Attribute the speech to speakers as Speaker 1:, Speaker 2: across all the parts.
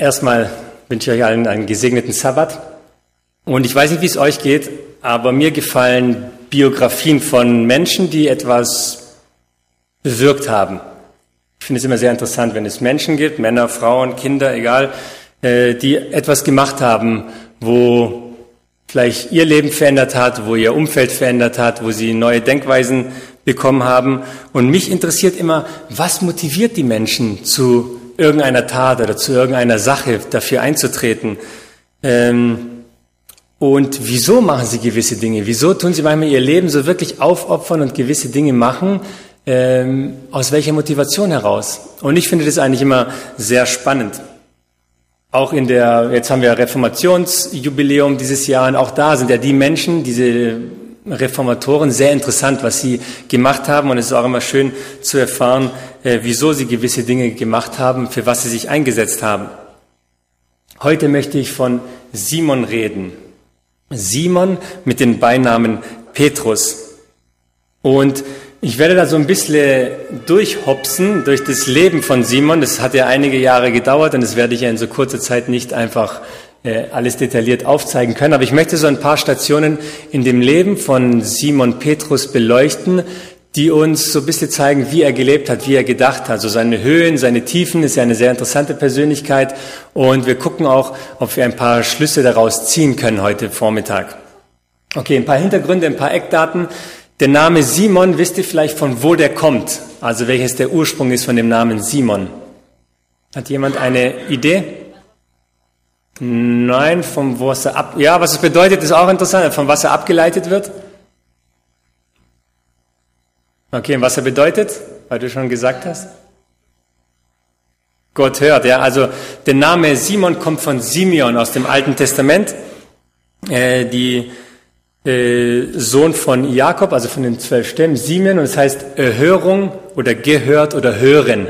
Speaker 1: Erstmal wünsche ich euch allen einen gesegneten Sabbat. Und ich weiß nicht, wie es euch geht, aber mir gefallen Biografien von Menschen, die etwas bewirkt haben. Ich finde es immer sehr interessant, wenn es Menschen gibt, Männer, Frauen, Kinder, egal, äh, die etwas gemacht haben, wo vielleicht ihr Leben verändert hat, wo ihr Umfeld verändert hat, wo sie neue Denkweisen bekommen haben. Und mich interessiert immer, was motiviert die Menschen zu irgendeiner Tat oder zu irgendeiner Sache dafür einzutreten. Ähm, und wieso machen sie gewisse Dinge? Wieso tun sie manchmal ihr Leben so wirklich aufopfern und gewisse Dinge machen? Ähm, aus welcher Motivation heraus? Und ich finde das eigentlich immer sehr spannend. Auch in der, jetzt haben wir Reformationsjubiläum dieses Jahr und auch da sind ja die Menschen, diese Reformatoren sehr interessant, was sie gemacht haben. Und es ist auch immer schön zu erfahren, äh, wieso sie gewisse Dinge gemacht haben, für was sie sich eingesetzt haben. Heute möchte ich von Simon reden. Simon mit dem Beinamen Petrus. Und ich werde da so ein bisschen durchhopsen durch das Leben von Simon. Das hat ja einige Jahre gedauert und das werde ich ja in so kurzer Zeit nicht einfach äh, alles detailliert aufzeigen können. Aber ich möchte so ein paar Stationen in dem Leben von Simon Petrus beleuchten, die uns so ein bisschen zeigen, wie er gelebt hat, wie er gedacht hat. So seine Höhen, seine Tiefen ist ja eine sehr interessante Persönlichkeit. Und wir gucken auch, ob wir ein paar Schlüsse daraus ziehen können heute Vormittag. Okay, ein paar Hintergründe, ein paar Eckdaten. Der Name Simon, wisst ihr vielleicht, von wo der kommt? Also welches der Ursprung ist von dem Namen Simon? Hat jemand eine Idee? Nein, vom Wasser ab. Ja, was es bedeutet, ist auch interessant. Vom Wasser abgeleitet wird. Okay, und was er bedeutet, weil du schon gesagt hast? Gott hört, ja. Also der Name Simon kommt von Simeon aus dem Alten Testament. Äh, die äh, Sohn von Jakob, also von den zwölf Stämmen, Simeon, und es heißt Erhörung oder gehört oder hören.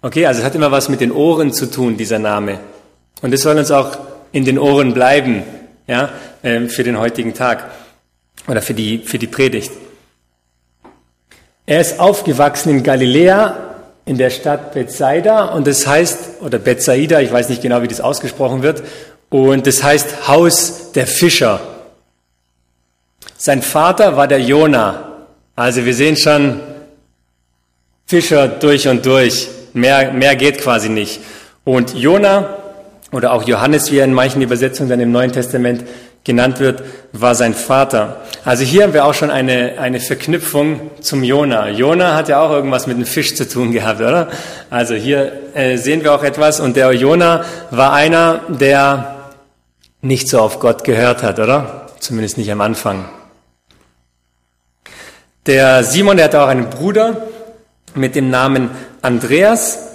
Speaker 1: Okay, also es hat immer was mit den Ohren zu tun, dieser Name. Und es soll uns auch in den Ohren bleiben, ja, ähm, für den heutigen Tag oder für die, für die Predigt. Er ist aufgewachsen in Galiläa, in der Stadt Bethsaida, und das heißt, oder Bethsaida, ich weiß nicht genau, wie das ausgesprochen wird, und das heißt Haus der Fischer. Sein Vater war der Jona. Also wir sehen schon Fischer durch und durch. Mehr, mehr geht quasi nicht. Und Jona oder auch Johannes, wie er in manchen Übersetzungen dann im Neuen Testament genannt wird, war sein Vater. Also hier haben wir auch schon eine, eine Verknüpfung zum Jona. Jona hat ja auch irgendwas mit dem Fisch zu tun gehabt, oder? Also hier äh, sehen wir auch etwas und der Jona war einer, der nicht so auf Gott gehört hat, oder? Zumindest nicht am Anfang. Der Simon, der hatte auch einen Bruder mit dem Namen Andreas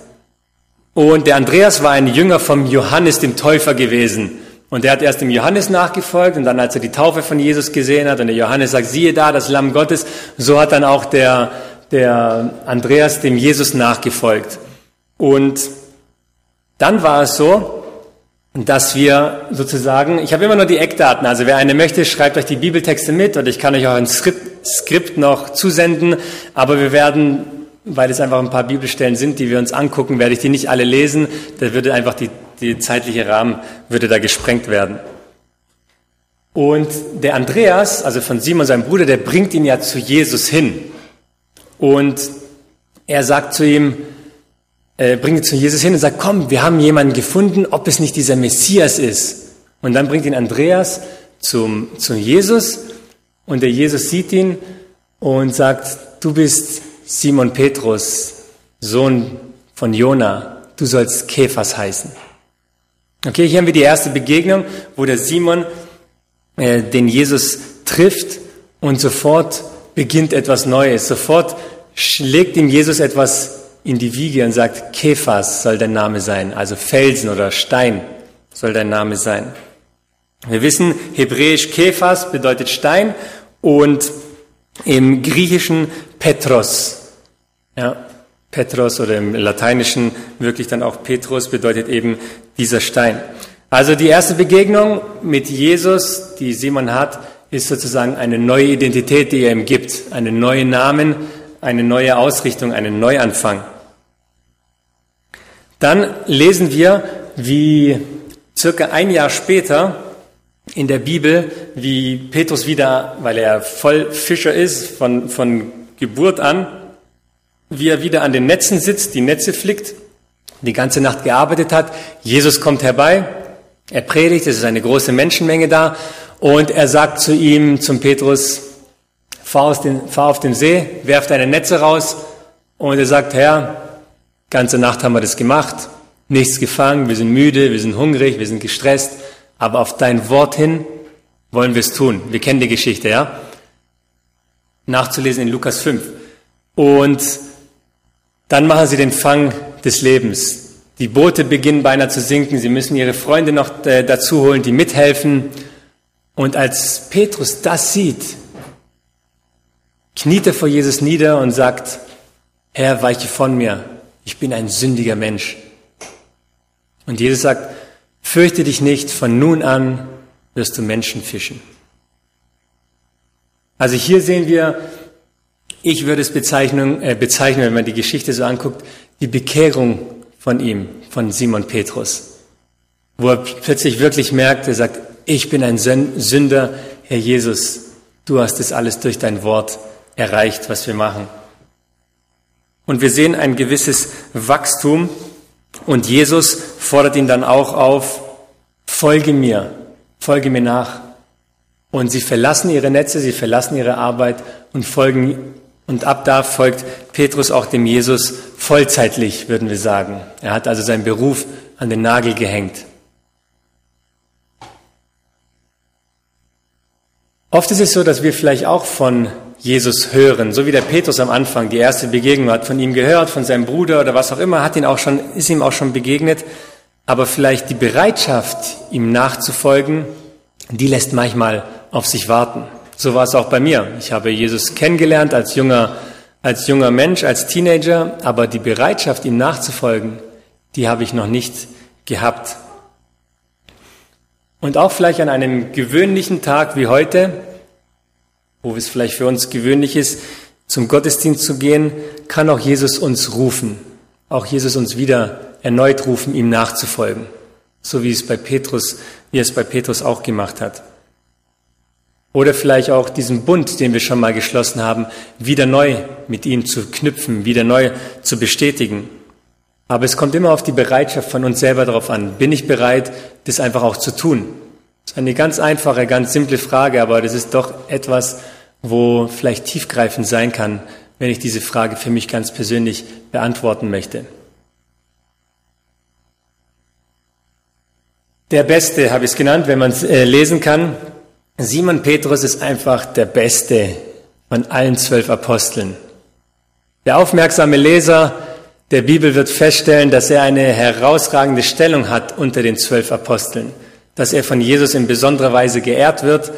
Speaker 1: und der Andreas war ein Jünger vom Johannes dem Täufer gewesen. Und der hat erst dem Johannes nachgefolgt und dann, als er die Taufe von Jesus gesehen hat und der Johannes sagt, siehe da, das Lamm Gottes, so hat dann auch der, der Andreas dem Jesus nachgefolgt. Und dann war es so, dass wir sozusagen, ich habe immer nur die Eckdaten, also wer eine möchte, schreibt euch die Bibeltexte mit und ich kann euch auch ein Skript, Skript noch zusenden, aber wir werden weil es einfach ein paar Bibelstellen sind, die wir uns angucken, werde ich die nicht alle lesen. Da würde einfach die, die zeitliche Rahmen würde da gesprengt werden. Und der Andreas, also von Simon, seinem Bruder, der bringt ihn ja zu Jesus hin. Und er sagt zu ihm, äh, bringt ihn zu Jesus hin und sagt, komm, wir haben jemanden gefunden, ob es nicht dieser Messias ist. Und dann bringt ihn Andreas zum, zum Jesus und der Jesus sieht ihn und sagt, du bist Simon Petrus, Sohn von Jona, du sollst Käfers heißen. Okay, hier haben wir die erste Begegnung, wo der Simon äh, den Jesus trifft und sofort beginnt etwas Neues. Sofort schlägt ihm Jesus etwas in die Wiege und sagt, Käfers soll dein Name sein, also Felsen oder Stein soll dein Name sein. Wir wissen, hebräisch Käfers bedeutet Stein und im Griechischen Petros. Ja, Petros oder im Lateinischen wirklich dann auch Petrus bedeutet eben dieser Stein. Also die erste Begegnung mit Jesus, die Simon hat, ist sozusagen eine neue Identität, die er ihm gibt, einen neuen Namen, eine neue Ausrichtung, einen Neuanfang. Dann lesen wir, wie circa ein Jahr später in der Bibel, wie Petrus wieder, weil er voll Fischer ist, von, von Geburt an, wie er wieder an den Netzen sitzt, die Netze flickt, die ganze Nacht gearbeitet hat. Jesus kommt herbei, er predigt, es ist eine große Menschenmenge da und er sagt zu ihm, zum Petrus, fahr, den, fahr auf den See, werf deine Netze raus und er sagt, Herr, ganze Nacht haben wir das gemacht, nichts gefangen, wir sind müde, wir sind hungrig, wir sind gestresst, aber auf dein Wort hin wollen wir es tun. Wir kennen die Geschichte, ja? Nachzulesen in Lukas 5. Und dann machen sie den Fang des Lebens. Die Boote beginnen beinahe zu sinken. Sie müssen ihre Freunde noch äh, dazu holen, die mithelfen. Und als Petrus das sieht, kniet er vor Jesus nieder und sagt, Herr, weiche von mir. Ich bin ein sündiger Mensch. Und Jesus sagt, fürchte dich nicht, von nun an wirst du Menschen fischen. Also hier sehen wir, ich würde es bezeichnen, äh, bezeichnen, wenn man die Geschichte so anguckt, die Bekehrung von ihm, von Simon Petrus, wo er plötzlich wirklich merkt, er sagt, ich bin ein Sünder, Herr Jesus, du hast es alles durch dein Wort erreicht, was wir machen. Und wir sehen ein gewisses Wachstum und Jesus fordert ihn dann auch auf, folge mir, folge mir nach. Und sie verlassen ihre Netze, sie verlassen ihre Arbeit und folgen und ab da folgt Petrus auch dem Jesus vollzeitlich, würden wir sagen. Er hat also seinen Beruf an den Nagel gehängt. Oft ist es so, dass wir vielleicht auch von Jesus hören, so wie der Petrus am Anfang die erste Begegnung hat, von ihm gehört, von seinem Bruder oder was auch immer, hat ihn auch schon, ist ihm auch schon begegnet. Aber vielleicht die Bereitschaft, ihm nachzufolgen, die lässt manchmal auf sich warten. So war es auch bei mir. Ich habe Jesus kennengelernt als junger, als junger Mensch, als Teenager, aber die Bereitschaft, ihm nachzufolgen, die habe ich noch nicht gehabt. Und auch vielleicht an einem gewöhnlichen Tag wie heute, wo es vielleicht für uns gewöhnlich ist, zum Gottesdienst zu gehen, kann auch Jesus uns rufen. Auch Jesus uns wieder erneut rufen, ihm nachzufolgen. So wie es bei Petrus, wie es bei Petrus auch gemacht hat. Oder vielleicht auch diesen Bund, den wir schon mal geschlossen haben, wieder neu mit ihm zu knüpfen, wieder neu zu bestätigen. Aber es kommt immer auf die Bereitschaft von uns selber darauf an. Bin ich bereit, das einfach auch zu tun? Das ist eine ganz einfache, ganz simple Frage, aber das ist doch etwas, wo vielleicht tiefgreifend sein kann, wenn ich diese Frage für mich ganz persönlich beantworten möchte. Der Beste habe ich es genannt, wenn man es äh, lesen kann. Simon Petrus ist einfach der Beste von allen zwölf Aposteln. Der aufmerksame Leser der Bibel wird feststellen, dass er eine herausragende Stellung hat unter den zwölf Aposteln, dass er von Jesus in besonderer Weise geehrt wird.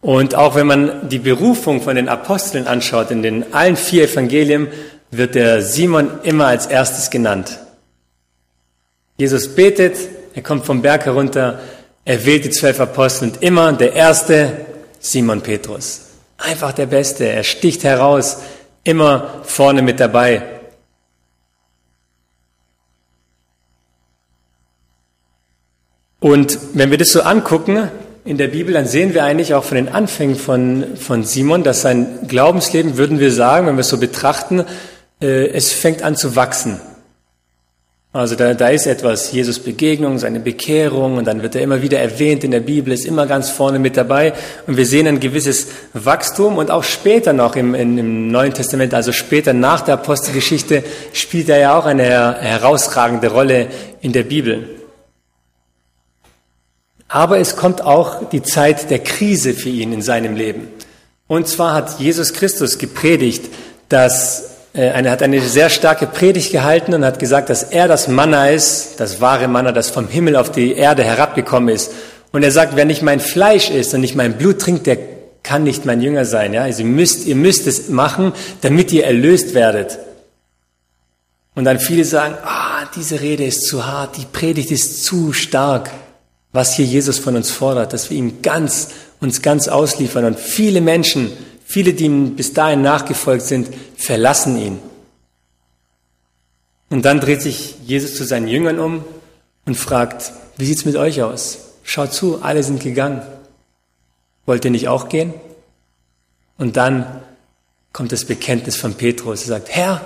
Speaker 1: Und auch wenn man die Berufung von den Aposteln anschaut, in den allen vier Evangelien wird der Simon immer als erstes genannt. Jesus betet, er kommt vom Berg herunter, er wählt die zwölf Apostel und immer der erste Simon Petrus. Einfach der Beste. Er sticht heraus, immer vorne mit dabei. Und wenn wir das so angucken in der Bibel, dann sehen wir eigentlich auch von den Anfängen von, von Simon, dass sein Glaubensleben, würden wir sagen, wenn wir es so betrachten, äh, es fängt an zu wachsen. Also da, da ist etwas, Jesus Begegnung, seine Bekehrung und dann wird er immer wieder erwähnt in der Bibel, ist immer ganz vorne mit dabei und wir sehen ein gewisses Wachstum und auch später noch im, im Neuen Testament, also später nach der Apostelgeschichte, spielt er ja auch eine herausragende Rolle in der Bibel. Aber es kommt auch die Zeit der Krise für ihn in seinem Leben. Und zwar hat Jesus Christus gepredigt, dass er hat eine sehr starke Predigt gehalten und hat gesagt, dass er das Manna ist, das wahre Manna, das vom Himmel auf die Erde herabgekommen ist. Und er sagt, wer nicht mein Fleisch isst und nicht mein Blut trinkt, der kann nicht mein Jünger sein. Ja? Also ihr müsst, ihr müsst es machen, damit ihr erlöst werdet. Und dann viele sagen, ah, diese Rede ist zu hart, die Predigt ist zu stark. Was hier Jesus von uns fordert, dass wir ihm ganz, uns ganz ausliefern. Und viele Menschen Viele, die ihm bis dahin nachgefolgt sind, verlassen ihn. Und dann dreht sich Jesus zu seinen Jüngern um und fragt, wie sieht's mit euch aus? Schaut zu, alle sind gegangen. Wollt ihr nicht auch gehen? Und dann kommt das Bekenntnis von Petrus. Er sagt, Herr,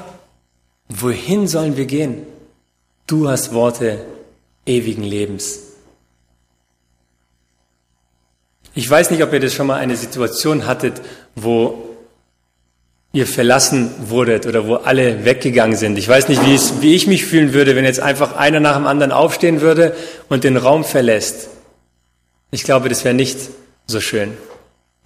Speaker 1: wohin sollen wir gehen? Du hast Worte ewigen Lebens. Ich weiß nicht, ob ihr das schon mal eine Situation hattet, wo ihr verlassen wurdet oder wo alle weggegangen sind. Ich weiß nicht, wie, es, wie ich mich fühlen würde, wenn jetzt einfach einer nach dem anderen aufstehen würde und den Raum verlässt. Ich glaube, das wäre nicht so schön.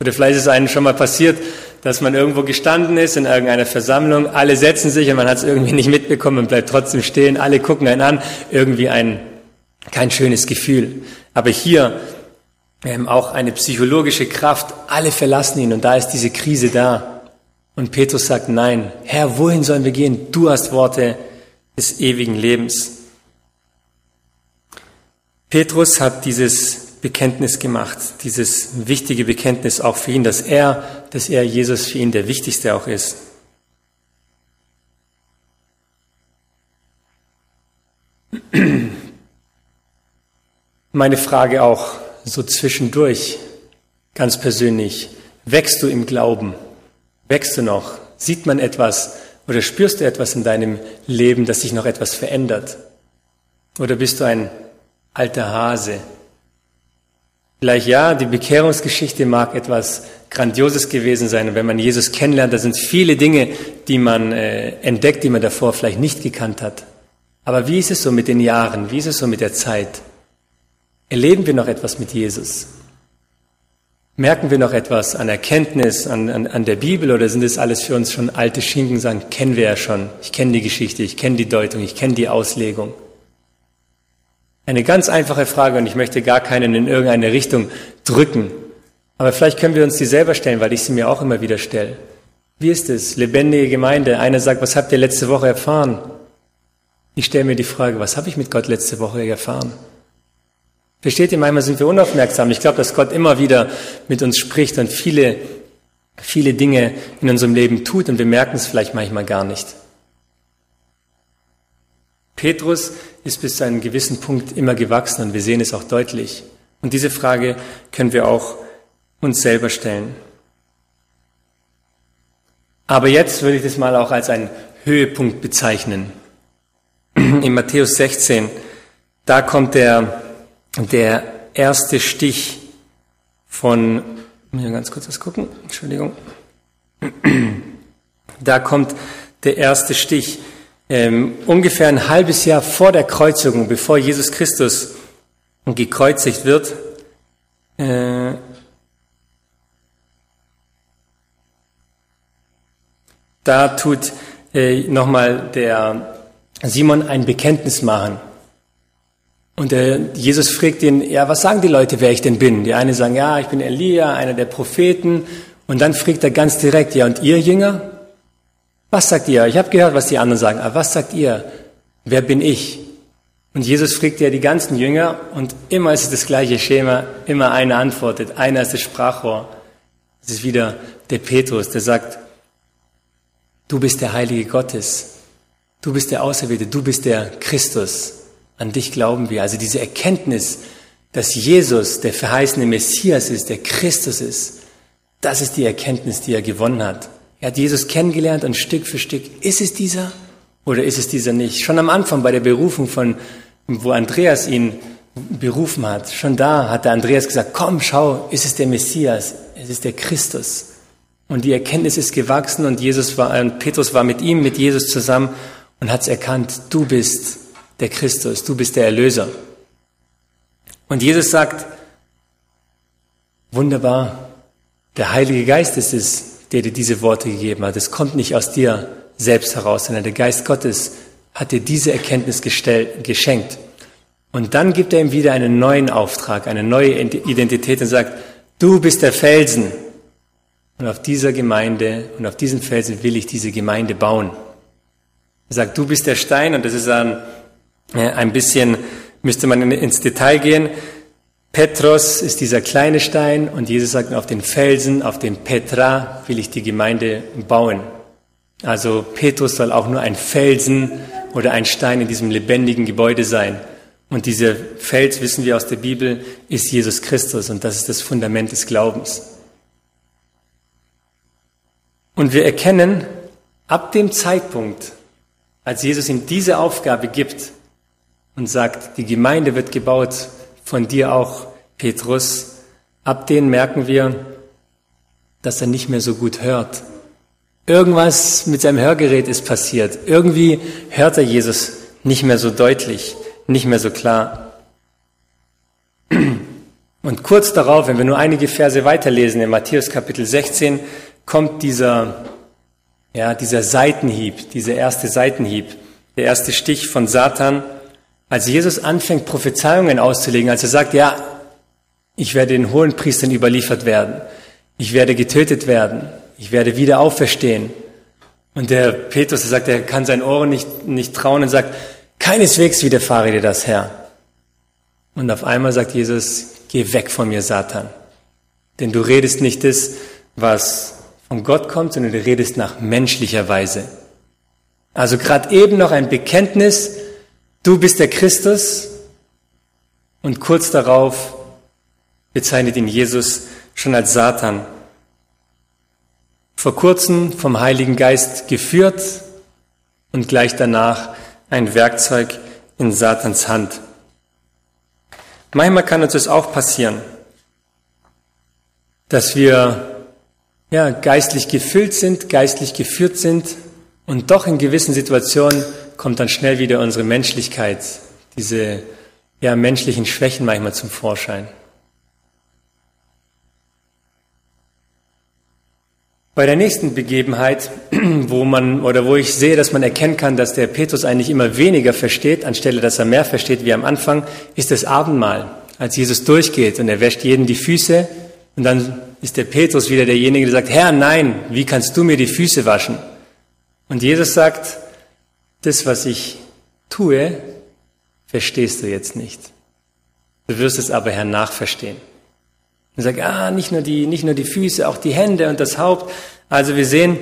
Speaker 1: Oder vielleicht ist es einem schon mal passiert, dass man irgendwo gestanden ist in irgendeiner Versammlung, alle setzen sich und man hat es irgendwie nicht mitbekommen und bleibt trotzdem stehen, alle gucken einen an, irgendwie ein, kein schönes Gefühl. Aber hier ähm, auch eine psychologische Kraft, alle verlassen ihn und da ist diese Krise da. Und Petrus sagt, nein, Herr, wohin sollen wir gehen? Du hast Worte des ewigen Lebens. Petrus hat dieses Bekenntnis gemacht, dieses wichtige Bekenntnis auch für ihn, dass er, dass er Jesus für ihn der Wichtigste auch ist. Meine Frage auch so zwischendurch, ganz persönlich, wächst du im Glauben? Wächst du noch? Sieht man etwas oder spürst du etwas in deinem Leben, dass sich noch etwas verändert? Oder bist du ein alter Hase, Vielleicht ja, die Bekehrungsgeschichte mag etwas Grandioses gewesen sein. Und wenn man Jesus kennenlernt, da sind viele Dinge, die man äh, entdeckt, die man davor vielleicht nicht gekannt hat. Aber wie ist es so mit den Jahren? Wie ist es so mit der Zeit? Erleben wir noch etwas mit Jesus? Merken wir noch etwas an Erkenntnis, an, an, an der Bibel oder sind es alles für uns schon alte Schinken, sagen, kennen wir ja schon. Ich kenne die Geschichte, ich kenne die Deutung, ich kenne die Auslegung. Eine ganz einfache Frage und ich möchte gar keinen in irgendeine Richtung drücken. Aber vielleicht können wir uns die selber stellen, weil ich sie mir auch immer wieder stelle. Wie ist es? Lebendige Gemeinde. Einer sagt, was habt ihr letzte Woche erfahren? Ich stelle mir die Frage, was habe ich mit Gott letzte Woche erfahren? Versteht ihr, manchmal sind wir unaufmerksam. Ich glaube, dass Gott immer wieder mit uns spricht und viele, viele Dinge in unserem Leben tut und wir merken es vielleicht manchmal gar nicht. Petrus ist bis zu einem gewissen Punkt immer gewachsen und wir sehen es auch deutlich. Und diese Frage können wir auch uns selber stellen. Aber jetzt würde ich das mal auch als einen Höhepunkt bezeichnen. In Matthäus 16, da kommt der, der erste Stich von, mir ganz kurz was gucken, Entschuldigung. Da kommt der erste Stich ähm, ungefähr ein halbes Jahr vor der Kreuzigung, bevor Jesus Christus gekreuzigt wird, äh, da tut äh, nochmal der Simon ein Bekenntnis machen. Und der Jesus fragt ihn, ja, was sagen die Leute, wer ich denn bin? Die eine sagen, ja, ich bin Elia, einer der Propheten. Und dann fragt er ganz direkt, ja, und ihr Jünger? Was sagt ihr? Ich habe gehört, was die anderen sagen, aber was sagt ihr? Wer bin ich? Und Jesus fragt ja die ganzen Jünger und immer ist es das gleiche Schema, immer einer antwortet, einer ist das Sprachrohr. Es ist wieder der Petrus, der sagt, du bist der Heilige Gottes, du bist der Auserwählte, du bist der Christus, an dich glauben wir. Also diese Erkenntnis, dass Jesus der verheißene Messias ist, der Christus ist, das ist die Erkenntnis, die er gewonnen hat. Er hat Jesus kennengelernt und Stück für Stück, ist es dieser oder ist es dieser nicht? Schon am Anfang bei der Berufung von, wo Andreas ihn berufen hat, schon da hat der Andreas gesagt, komm, schau, ist es der Messias, es ist der Christus. Und die Erkenntnis ist gewachsen und Jesus war, und Petrus war mit ihm, mit Jesus zusammen und hat es erkannt, du bist der Christus, du bist der Erlöser. Und Jesus sagt, wunderbar, der Heilige Geist ist es, der dir diese Worte gegeben hat. Es kommt nicht aus dir selbst heraus, sondern der Geist Gottes hat dir diese Erkenntnis gestellt, geschenkt. Und dann gibt er ihm wieder einen neuen Auftrag, eine neue Identität und sagt, du bist der Felsen. Und auf dieser Gemeinde und auf diesen Felsen will ich diese Gemeinde bauen. Er sagt, du bist der Stein und das ist ein, ein bisschen, müsste man ins Detail gehen. Petros ist dieser kleine Stein und Jesus sagt, auf den Felsen, auf den Petra will ich die Gemeinde bauen. Also Petrus soll auch nur ein Felsen oder ein Stein in diesem lebendigen Gebäude sein. Und dieser Fels, wissen wir aus der Bibel, ist Jesus Christus und das ist das Fundament des Glaubens. Und wir erkennen ab dem Zeitpunkt, als Jesus ihm diese Aufgabe gibt und sagt, die Gemeinde wird gebaut von dir auch, Petrus, ab denen merken wir, dass er nicht mehr so gut hört. Irgendwas mit seinem Hörgerät ist passiert. Irgendwie hört er Jesus nicht mehr so deutlich, nicht mehr so klar. Und kurz darauf, wenn wir nur einige Verse weiterlesen, in Matthäus Kapitel 16, kommt dieser, ja, dieser Seitenhieb, dieser erste Seitenhieb, der erste Stich von Satan, als Jesus anfängt, Prophezeiungen auszulegen, als er sagt, ja, ich werde den hohen Priestern überliefert werden, ich werde getötet werden, ich werde wieder auferstehen. Und der Petrus, der sagt, er kann seinen Ohren nicht, nicht trauen und sagt, keineswegs widerfahre dir das, Herr. Und auf einmal sagt Jesus, geh weg von mir, Satan. Denn du redest nicht das, was von Gott kommt, sondern du redest nach menschlicher Weise. Also gerade eben noch ein Bekenntnis, du bist der Christus und kurz darauf bezeichnet ihn Jesus schon als Satan. Vor kurzem vom Heiligen Geist geführt und gleich danach ein Werkzeug in Satans Hand. Manchmal kann uns das auch passieren, dass wir ja, geistlich gefüllt sind, geistlich geführt sind und doch in gewissen Situationen kommt dann schnell wieder unsere Menschlichkeit, diese ja, menschlichen Schwächen manchmal zum Vorschein. Bei der nächsten Begebenheit, wo man oder wo ich sehe, dass man erkennen kann, dass der Petrus eigentlich immer weniger versteht, anstelle dass er mehr versteht wie am Anfang, ist das Abendmahl. Als Jesus durchgeht und er wäscht jeden die Füße und dann ist der Petrus wieder derjenige, der sagt, Herr, nein, wie kannst du mir die Füße waschen? Und Jesus sagt, das, was ich tue, verstehst du jetzt nicht. Du wirst es aber hernach verstehen. Und sagt, ah, nicht nur die, nicht nur die Füße, auch die Hände und das Haupt. Also wir sehen,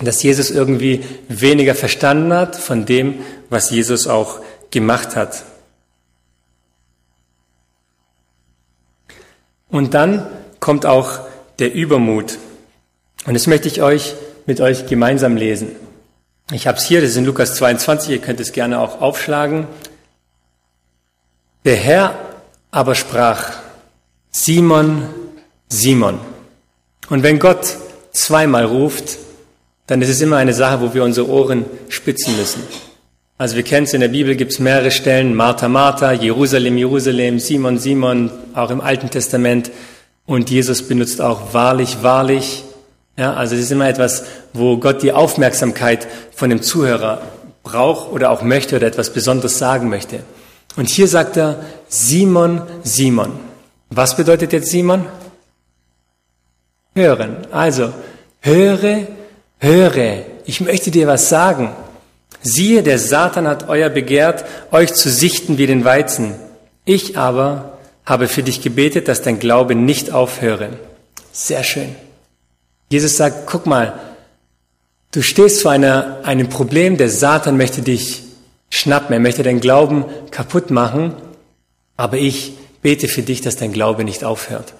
Speaker 1: dass Jesus irgendwie weniger verstanden hat von dem, was Jesus auch gemacht hat. Und dann kommt auch der Übermut. Und das möchte ich euch mit euch gemeinsam lesen. Ich habe es hier, das ist in Lukas 22, ihr könnt es gerne auch aufschlagen. Der Herr aber sprach, Simon, Simon. Und wenn Gott zweimal ruft, dann ist es immer eine Sache, wo wir unsere Ohren spitzen müssen. Also wir kennen es in der Bibel, gibt es mehrere Stellen, Martha, Martha, Jerusalem, Jerusalem, Simon, Simon, auch im Alten Testament. Und Jesus benutzt auch wahrlich, wahrlich. Ja, also es ist immer etwas, wo Gott die Aufmerksamkeit von dem Zuhörer braucht oder auch möchte oder etwas Besonderes sagen möchte. Und hier sagt er, Simon, Simon. Was bedeutet jetzt Simon? Hören. Also, höre, höre. Ich möchte dir was sagen. Siehe, der Satan hat euer begehrt, euch zu sichten wie den Weizen. Ich aber habe für dich gebetet, dass dein Glaube nicht aufhöre. Sehr schön. Jesus sagt, guck mal, du stehst vor einer, einem Problem, der Satan möchte dich schnappen, er möchte deinen Glauben kaputt machen, aber ich bete für dich, dass dein Glaube nicht aufhört.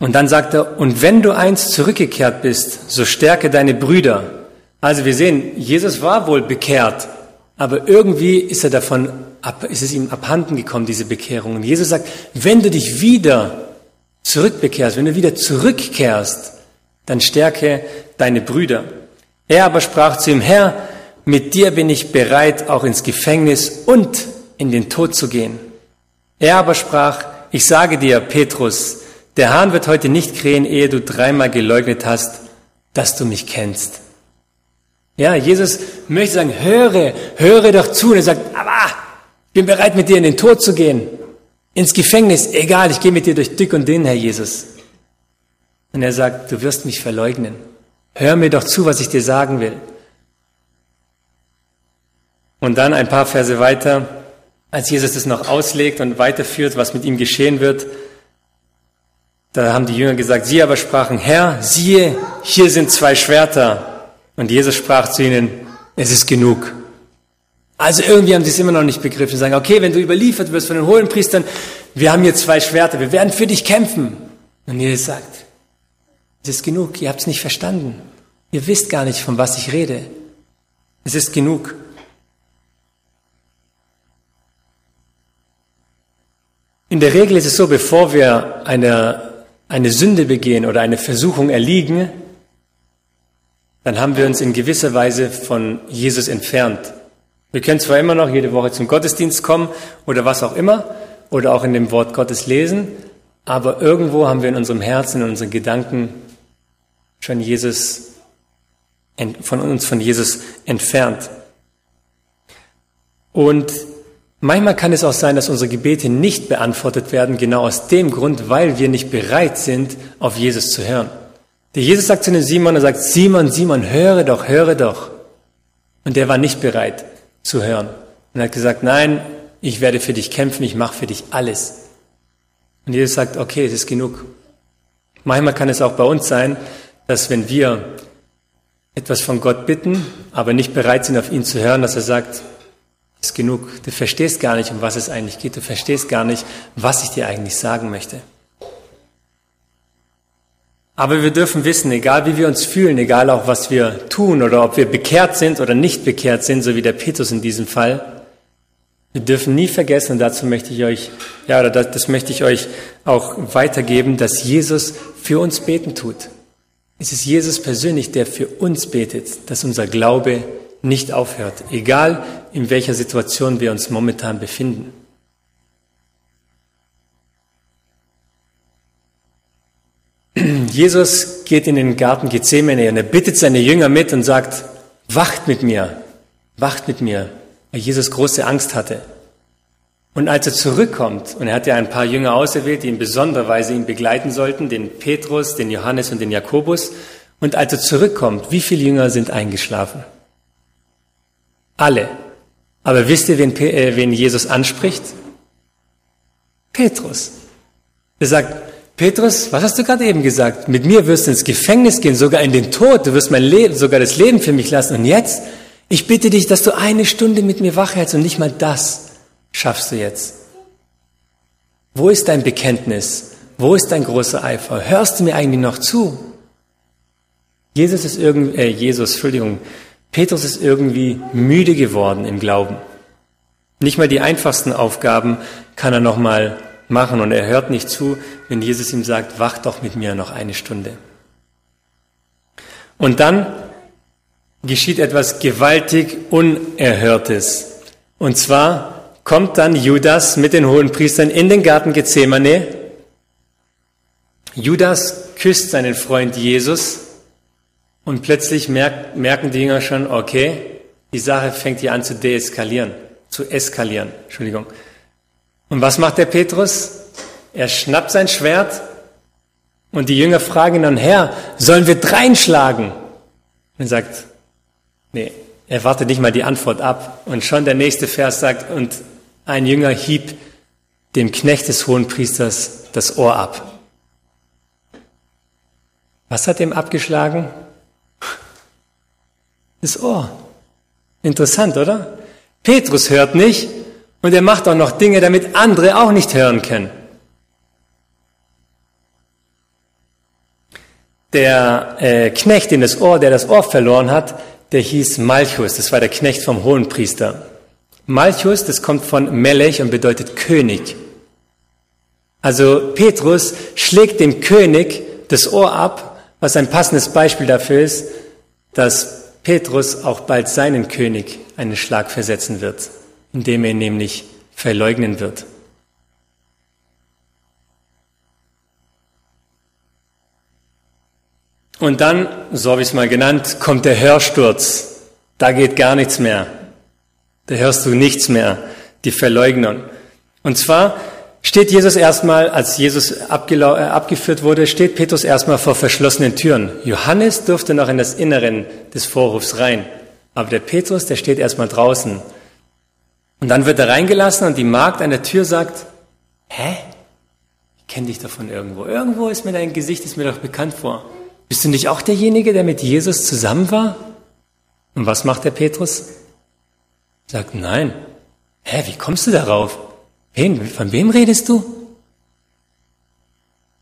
Speaker 1: Und dann sagt er, und wenn du einst zurückgekehrt bist, so stärke deine Brüder. Also wir sehen, Jesus war wohl bekehrt, aber irgendwie ist er davon, ist es ihm abhanden gekommen, diese Bekehrung. Und Jesus sagt, wenn du dich wieder zurückbekehrst, wenn du wieder zurückkehrst, dann stärke deine Brüder. Er aber sprach zu ihm, Herr, mit dir bin ich bereit, auch ins Gefängnis und in den Tod zu gehen. Er aber sprach, ich sage dir, Petrus, der Hahn wird heute nicht krähen, ehe du dreimal geleugnet hast, dass du mich kennst. Ja, Jesus möchte sagen, höre, höre doch zu. Und er sagt, aber ich bin bereit, mit dir in den Tod zu gehen. Ins Gefängnis, egal, ich gehe mit dir durch dick und dünn, Herr Jesus. Und er sagt, du wirst mich verleugnen. Hör mir doch zu, was ich dir sagen will. Und dann ein paar Verse weiter, als Jesus es noch auslegt und weiterführt, was mit ihm geschehen wird, da haben die Jünger gesagt, sie aber sprachen, Herr, siehe, hier sind zwei Schwerter. Und Jesus sprach zu ihnen, es ist genug. Also irgendwie haben sie es immer noch nicht begriffen. Sie sagen, okay, wenn du überliefert wirst von den hohen Priestern, wir haben hier zwei Schwerter, wir werden für dich kämpfen. Und Jesus sagt, es ist genug, ihr habt es nicht verstanden. Ihr wisst gar nicht, von was ich rede. Es ist genug. In der Regel ist es so, bevor wir eine, eine Sünde begehen oder eine Versuchung erliegen, dann haben wir uns in gewisser Weise von Jesus entfernt. Wir können zwar immer noch jede Woche zum Gottesdienst kommen oder was auch immer oder auch in dem Wort Gottes lesen, aber irgendwo haben wir in unserem Herzen, in unseren Gedanken schon Jesus, von uns von Jesus entfernt. Und manchmal kann es auch sein, dass unsere Gebete nicht beantwortet werden, genau aus dem Grund, weil wir nicht bereit sind, auf Jesus zu hören. Der Jesus sagt zu dem Simon, er sagt, Simon, Simon, höre doch, höre doch. Und der war nicht bereit zu hören. Und er hat gesagt, nein, ich werde für dich kämpfen, ich mache für dich alles. Und Jesus sagt, okay, es ist genug. Manchmal kann es auch bei uns sein, dass wenn wir etwas von Gott bitten, aber nicht bereit sind, auf ihn zu hören, dass er sagt, ist genug. Du verstehst gar nicht, um was es eigentlich geht. Du verstehst gar nicht, was ich dir eigentlich sagen möchte. Aber wir dürfen wissen, egal wie wir uns fühlen, egal auch was wir tun oder ob wir bekehrt sind oder nicht bekehrt sind, so wie der Petrus in diesem Fall, wir dürfen nie vergessen, und dazu möchte ich euch, ja, oder das, das möchte ich euch auch weitergeben, dass Jesus für uns beten tut. Es ist Jesus persönlich, der für uns betet, dass unser Glaube nicht aufhört, egal in welcher Situation wir uns momentan befinden. Jesus geht in den Garten Gethsemane und er bittet seine Jünger mit und sagt, wacht mit mir, wacht mit mir, weil Jesus große Angst hatte. Und als er zurückkommt, und er hat ja ein paar Jünger auserwählt, die in besonderer Weise ihn begleiten sollten, den Petrus, den Johannes und den Jakobus, und als er zurückkommt, wie viele Jünger sind eingeschlafen? Alle. Aber wisst ihr, wen, äh, wen Jesus anspricht? Petrus. Er sagt, Petrus, was hast du gerade eben gesagt? Mit mir wirst du ins Gefängnis gehen, sogar in den Tod. Du wirst mein Leben, sogar das Leben für mich lassen. Und jetzt, ich bitte dich, dass du eine Stunde mit mir wach hältst und nicht mal das schaffst du jetzt. Wo ist dein Bekenntnis? Wo ist dein großer Eifer? Hörst du mir eigentlich noch zu? Jesus ist irgendwie, äh, Jesus, Entschuldigung, Petrus ist irgendwie müde geworden im Glauben. Nicht mal die einfachsten Aufgaben kann er noch mal machen und er hört nicht zu, wenn Jesus ihm sagt, wach doch mit mir noch eine Stunde. Und dann geschieht etwas gewaltig Unerhörtes. Und zwar kommt dann Judas mit den hohen Priestern in den Garten Gethsemane. Judas küsst seinen Freund Jesus und plötzlich merken die Jünger schon, okay, die Sache fängt hier an zu deeskalieren, zu eskalieren, Entschuldigung. Und was macht der Petrus? Er schnappt sein Schwert und die Jünger fragen ihn dann, Herr, sollen wir dreinschlagen? Und er sagt, nee, er wartet nicht mal die Antwort ab. Und schon der nächste Vers sagt, und ein Jünger hieb dem Knecht des hohen Priesters das Ohr ab. Was hat ihm abgeschlagen? Das Ohr. Interessant, oder? Petrus hört nicht, und er macht auch noch Dinge, damit andere auch nicht hören können. Der äh, Knecht in das Ohr, der das Ohr verloren hat, der hieß Malchus. Das war der Knecht vom Hohenpriester. Malchus, das kommt von Melech und bedeutet König. Also Petrus schlägt dem König das Ohr ab, was ein passendes Beispiel dafür ist, dass Petrus auch bald seinen König einen Schlag versetzen wird indem er ihn nämlich verleugnen wird. Und dann, so habe ich es mal genannt, kommt der Hörsturz. Da geht gar nichts mehr. Da hörst du nichts mehr, die Verleugnung. Und zwar steht Jesus erstmal, als Jesus äh, abgeführt wurde, steht Petrus erstmal vor verschlossenen Türen. Johannes durfte noch in das Inneren des Vorhofs rein. Aber der Petrus, der steht erstmal draußen und dann wird er reingelassen und die Magd an der Tür sagt, hä? Ich kenne dich davon irgendwo. Irgendwo ist mir dein Gesicht, ist mir doch bekannt vor. Bist du nicht auch derjenige, der mit Jesus zusammen war? Und was macht der Petrus? Sagt, nein. Hä, wie kommst du darauf? Wen, von wem redest du?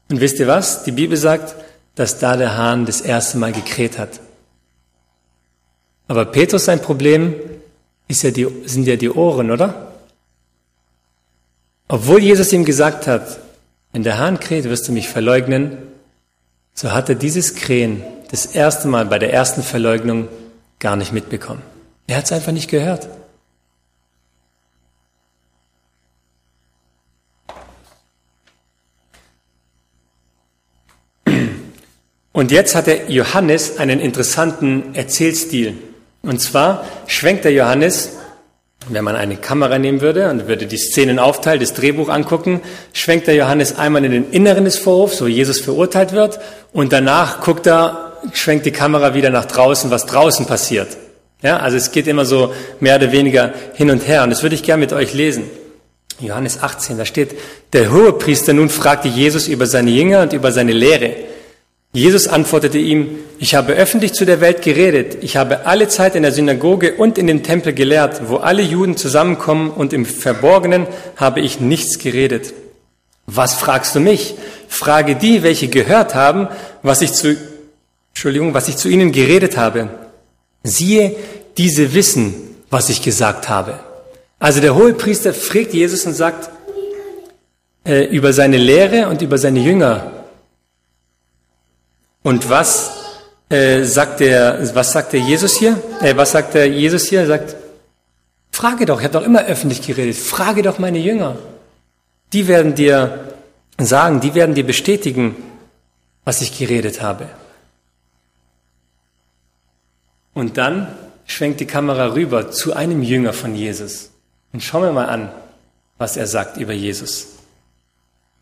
Speaker 1: Und wisst ihr was? Die Bibel sagt, dass da der Hahn das erste Mal gekräht hat. Aber Petrus sein Problem ist ja die, sind ja die Ohren, oder? Obwohl Jesus ihm gesagt hat, wenn der Hahn kräht, wirst du mich verleugnen, so hat er dieses Krähen das erste Mal bei der ersten Verleugnung gar nicht mitbekommen. Er hat es einfach nicht gehört. Und jetzt hat der Johannes einen interessanten Erzählstil. Und zwar schwenkt der Johannes, wenn man eine Kamera nehmen würde und würde die Szenen aufteilen, das Drehbuch angucken, schwenkt der Johannes einmal in den Inneren des Vorhofs, wo Jesus verurteilt wird, und danach guckt er, schwenkt die Kamera wieder nach draußen, was draußen passiert. Ja, also es geht immer so mehr oder weniger hin und her. Und das würde ich gerne mit euch lesen. Johannes 18, da steht, der Hohepriester nun fragte Jesus über seine Jünger und über seine Lehre. Jesus antwortete ihm, ich habe öffentlich zu der Welt geredet, ich habe alle Zeit in der Synagoge und in dem Tempel gelehrt, wo alle Juden zusammenkommen und im Verborgenen habe ich nichts geredet. Was fragst du mich? Frage die, welche gehört haben, was ich zu, Entschuldigung, was ich zu ihnen geredet habe. Siehe, diese wissen, was ich gesagt habe. Also der Hohepriester fragt Jesus und sagt äh, über seine Lehre und über seine Jünger, und was äh, sagt der, was sagt der Jesus hier? Äh, was sagt der Jesus hier? Er sagt, frage doch, ich habe doch immer öffentlich geredet, frage doch meine Jünger. Die werden dir sagen, die werden dir bestätigen, was ich geredet habe. Und dann schwenkt die Kamera rüber zu einem Jünger von Jesus. Und schauen wir mal an, was er sagt über Jesus.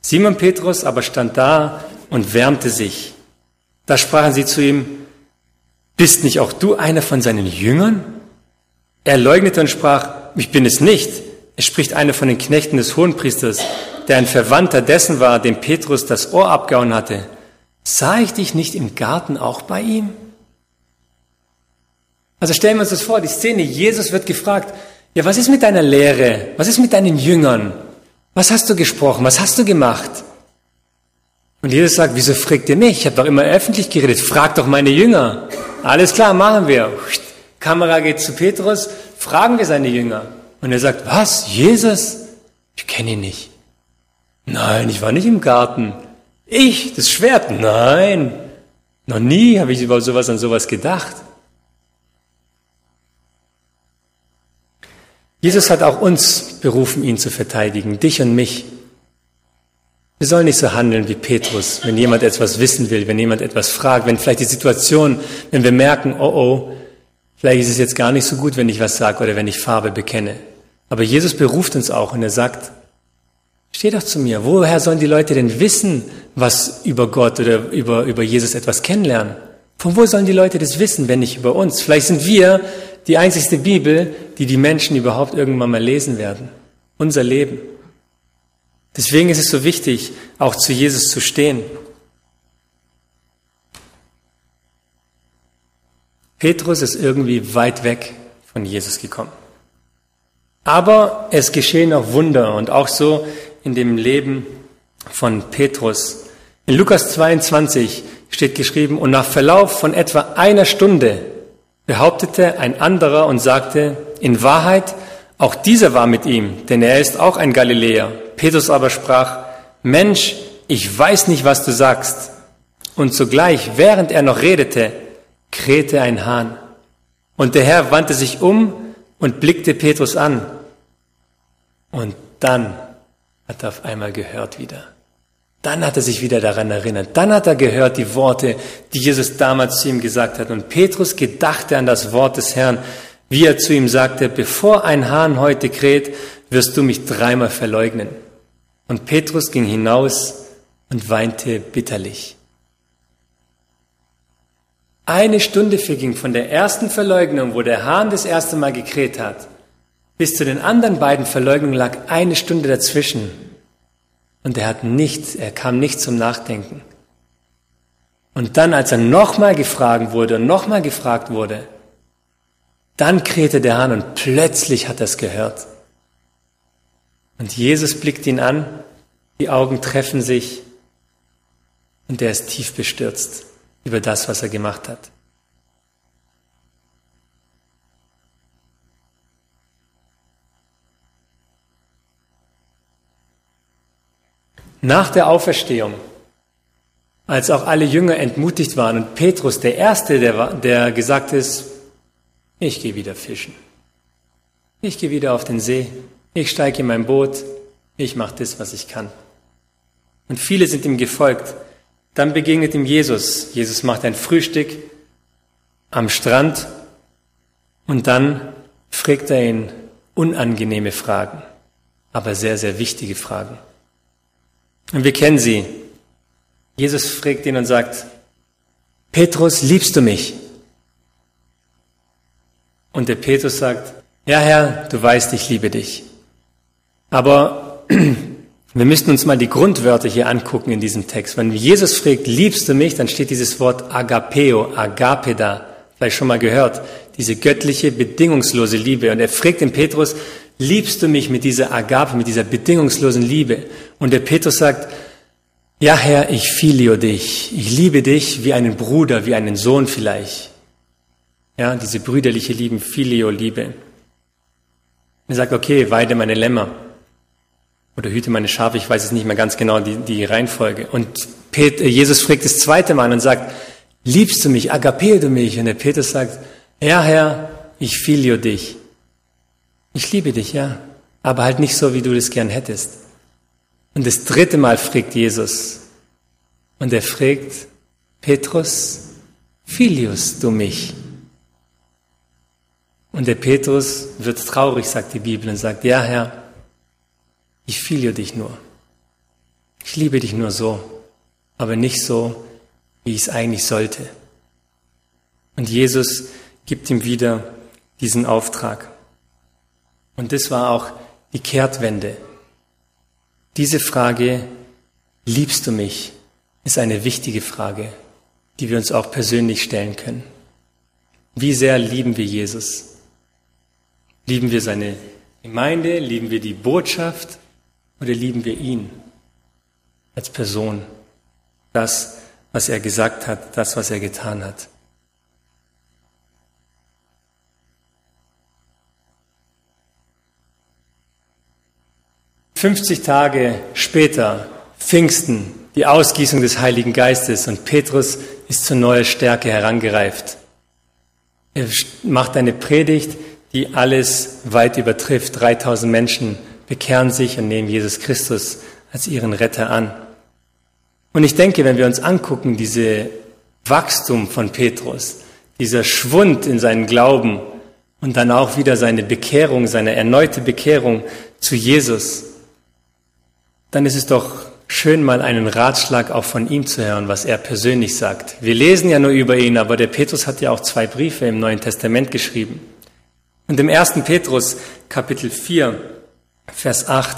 Speaker 1: Simon Petrus aber stand da und wärmte sich. Da sprachen sie zu ihm, bist nicht auch du einer von seinen Jüngern? Er leugnete und sprach, ich bin es nicht. Es spricht einer von den Knechten des Hohenpriesters, der ein Verwandter dessen war, dem Petrus das Ohr abgehauen hatte. Sah ich dich nicht im Garten auch bei ihm? Also stellen wir uns das vor, die Szene, Jesus wird gefragt, ja, was ist mit deiner Lehre? Was ist mit deinen Jüngern? Was hast du gesprochen? Was hast du gemacht? Und Jesus sagt, wieso fragt ihr mich? Ich habe doch immer öffentlich geredet. Fragt doch meine Jünger. Alles klar, machen wir. Kamera geht zu Petrus, fragen wir seine Jünger. Und er sagt, was? Jesus? Ich kenne ihn nicht. Nein, ich war nicht im Garten. Ich, das Schwert? Nein. Noch nie habe ich über sowas an sowas gedacht. Jesus hat auch uns berufen, ihn zu verteidigen, dich und mich. Wir sollen nicht so handeln wie Petrus, wenn jemand etwas wissen will, wenn jemand etwas fragt, wenn vielleicht die Situation, wenn wir merken, oh oh, vielleicht ist es jetzt gar nicht so gut, wenn ich was sage oder wenn ich Farbe bekenne. Aber Jesus beruft uns auch und er sagt, steh doch zu mir. Woher sollen die Leute denn wissen, was über Gott oder über, über Jesus etwas kennenlernen? Von wo sollen die Leute das wissen, wenn nicht über uns? Vielleicht sind wir die einzigste Bibel, die die Menschen überhaupt irgendwann mal lesen werden. Unser Leben. Deswegen ist es so wichtig, auch zu Jesus zu stehen. Petrus ist irgendwie weit weg von Jesus gekommen. Aber es geschehen auch Wunder und auch so in dem Leben von Petrus. In Lukas 22 steht geschrieben, und nach Verlauf von etwa einer Stunde behauptete ein anderer und sagte, in Wahrheit, auch dieser war mit ihm, denn er ist auch ein Galiläer. Petrus aber sprach, Mensch, ich weiß nicht, was du sagst. Und zugleich, während er noch redete, krähte ein Hahn. Und der Herr wandte sich um und blickte Petrus an. Und dann hat er auf einmal gehört wieder. Dann hat er sich wieder daran erinnert. Dann hat er gehört die Worte, die Jesus damals zu ihm gesagt hat. Und Petrus gedachte an das Wort des Herrn, wie er zu ihm sagte, bevor ein Hahn heute kräht, wirst du mich dreimal verleugnen. Und Petrus ging hinaus und weinte bitterlich. Eine Stunde verging von der ersten Verleugnung, wo der Hahn das erste Mal gekräht hat, bis zu den anderen beiden Verleugnungen lag eine Stunde dazwischen. Und er hat nichts, er kam nicht zum Nachdenken. Und dann, als er nochmal gefragt wurde und nochmal gefragt wurde, Dann krähte der Hahn und plötzlich hat er es gehört. Und Jesus blickt ihn an, die Augen treffen sich und er ist tief bestürzt über das, was er gemacht hat. Nach der Auferstehung, als auch alle Jünger entmutigt waren und Petrus der Erste, der, der gesagt ist, ich gehe wieder fischen. Ich gehe wieder auf den See. Ich steige in mein Boot. Ich mache das, was ich kann. Und viele sind ihm gefolgt. Dann begegnet ihm Jesus. Jesus macht ein Frühstück am Strand und dann fragt er ihn unangenehme Fragen, aber sehr, sehr wichtige Fragen. Und wir kennen sie. Jesus fragt ihn und sagt, Petrus, liebst du mich? Und der Petrus sagt, ja Herr, du weißt, ich liebe dich. Aber wir müssen uns mal die Grundwörter hier angucken in diesem Text. Wenn Jesus fragt, liebst du mich, dann steht dieses Wort agapeo, agape da. Vielleicht schon mal gehört. Diese göttliche, bedingungslose Liebe. Und er fragt den Petrus, liebst du mich mit dieser Agape, mit dieser bedingungslosen Liebe? Und der Petrus sagt, ja Herr, ich filio dich. Ich liebe dich wie einen Bruder, wie einen Sohn vielleicht. Ja, diese brüderliche Liebe, Filio-Liebe. Er sagt, okay, weide meine Lämmer. Oder hüte meine Schafe, ich weiß es nicht mehr ganz genau, die, die Reihenfolge. Und Pet, Jesus fragt das zweite Mal und sagt, liebst du mich, agapeo du mich? Und der Petrus sagt, ja Herr, ich filio dich. Ich liebe dich, ja, aber halt nicht so, wie du das gern hättest. Und das dritte Mal fragt Jesus, und er fragt, Petrus, filius du mich? Und der Petrus wird traurig, sagt die Bibel, und sagt, ja Herr, ich filio dich nur. Ich liebe dich nur so, aber nicht so, wie ich es eigentlich sollte. Und Jesus gibt ihm wieder diesen Auftrag. Und das war auch die Kehrtwende. Diese Frage, liebst du mich, ist eine wichtige Frage, die wir uns auch persönlich stellen können. Wie sehr lieben wir Jesus? Lieben wir seine Gemeinde? Lieben wir die Botschaft? Oder lieben wir ihn als Person? Das, was er gesagt hat, das, was er getan hat. 50 Tage später, Pfingsten, die Ausgießung des Heiligen Geistes und Petrus ist zu neuer Stärke herangereift. Er macht eine Predigt, die alles weit übertrifft. 3000 Menschen bekehren sich und nehmen Jesus Christus als ihren Retter an. Und ich denke, wenn wir uns angucken, diese Wachstum von Petrus, dieser Schwund in seinen Glauben und dann auch wieder seine Bekehrung, seine erneute Bekehrung zu Jesus, dann ist es doch schön, mal einen Ratschlag auch von ihm zu hören, was er persönlich sagt. Wir lesen ja nur über ihn, aber der Petrus hat ja auch zwei Briefe im Neuen Testament geschrieben. Und im ersten Petrus Kapitel 4, Vers 8,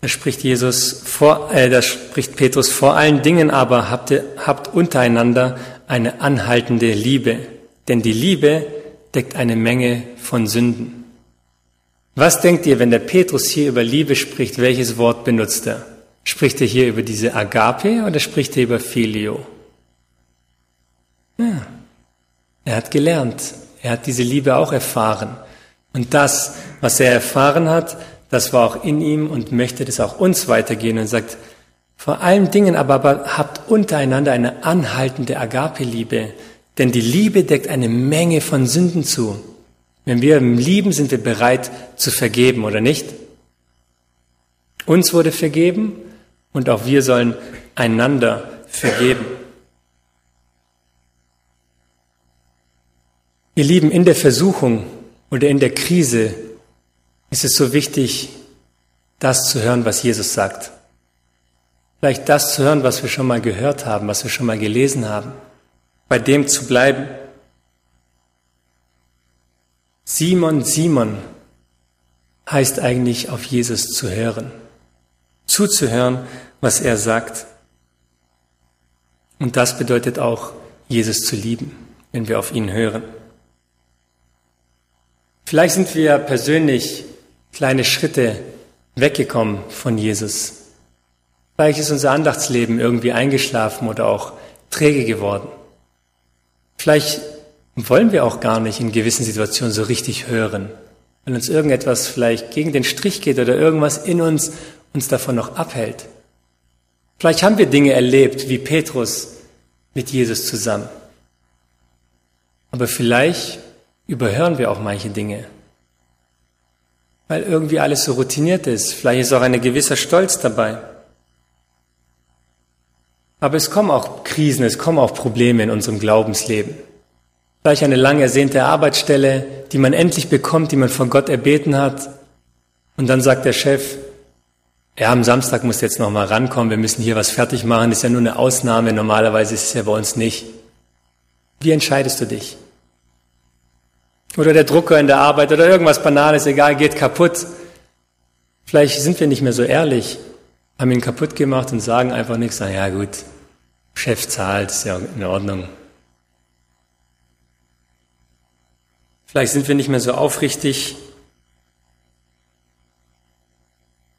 Speaker 1: da spricht Jesus vor, äh, da spricht Petrus vor allen Dingen aber habt, habt untereinander eine anhaltende Liebe, denn die Liebe deckt eine Menge von Sünden. Was denkt ihr, wenn der Petrus hier über Liebe spricht, welches Wort benutzt er? Spricht er hier über diese Agape oder spricht er über Filio? Ja, er hat gelernt. Er hat diese Liebe auch erfahren. Und das, was er erfahren hat, das war auch in ihm und möchte das auch uns weitergehen und sagt, vor allen Dingen aber, aber habt untereinander eine anhaltende Agape-Liebe, denn die Liebe deckt eine Menge von Sünden zu. Wenn wir lieben, sind wir bereit zu vergeben, oder nicht? Uns wurde vergeben und auch wir sollen einander vergeben. Ihr Lieben, in der Versuchung oder in der Krise ist es so wichtig, das zu hören, was Jesus sagt. Vielleicht das zu hören, was wir schon mal gehört haben, was wir schon mal gelesen haben. Bei dem zu bleiben, Simon, Simon heißt eigentlich auf Jesus zu hören, zuzuhören, was er sagt. Und das bedeutet auch, Jesus zu lieben, wenn wir auf ihn hören. Vielleicht sind wir persönlich kleine Schritte weggekommen von Jesus. Vielleicht ist unser Andachtsleben irgendwie eingeschlafen oder auch träge geworden. Vielleicht wollen wir auch gar nicht in gewissen Situationen so richtig hören, wenn uns irgendetwas vielleicht gegen den Strich geht oder irgendwas in uns uns davon noch abhält. Vielleicht haben wir Dinge erlebt, wie Petrus mit Jesus zusammen. Aber vielleicht überhören wir auch manche Dinge, weil irgendwie alles so routiniert ist. Vielleicht ist auch ein gewisser Stolz dabei. Aber es kommen auch Krisen, es kommen auch Probleme in unserem Glaubensleben. Vielleicht eine lang ersehnte Arbeitsstelle, die man endlich bekommt, die man von Gott erbeten hat. Und dann sagt der Chef, ja, am Samstag muss jetzt noch mal rankommen, wir müssen hier was fertig machen, das ist ja nur eine Ausnahme, normalerweise ist es ja bei uns nicht. Wie entscheidest du dich? Oder der Drucker in der Arbeit oder irgendwas Banales, egal, geht kaputt. Vielleicht sind wir nicht mehr so ehrlich, haben ihn kaputt gemacht und sagen einfach nichts, na ja gut, Chef zahlt, ist ja in Ordnung. Vielleicht sind wir nicht mehr so aufrichtig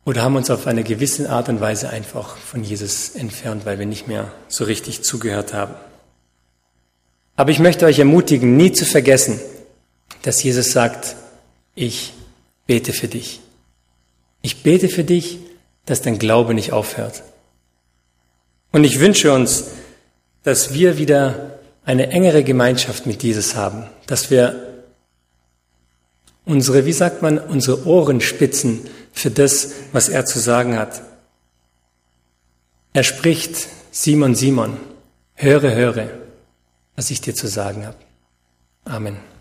Speaker 1: oder haben uns auf eine gewisse Art und Weise einfach von Jesus entfernt, weil wir nicht mehr so richtig zugehört haben. Aber ich möchte euch ermutigen, nie zu vergessen, dass Jesus sagt, ich bete für dich. Ich bete für dich, dass dein Glaube nicht aufhört. Und ich wünsche uns, dass wir wieder eine engere Gemeinschaft mit Jesus haben, dass wir unsere, wie sagt man, unsere Ohren spitzen für das, was er zu sagen hat. Er spricht, Simon, Simon, höre, höre, was ich dir zu sagen habe. Amen.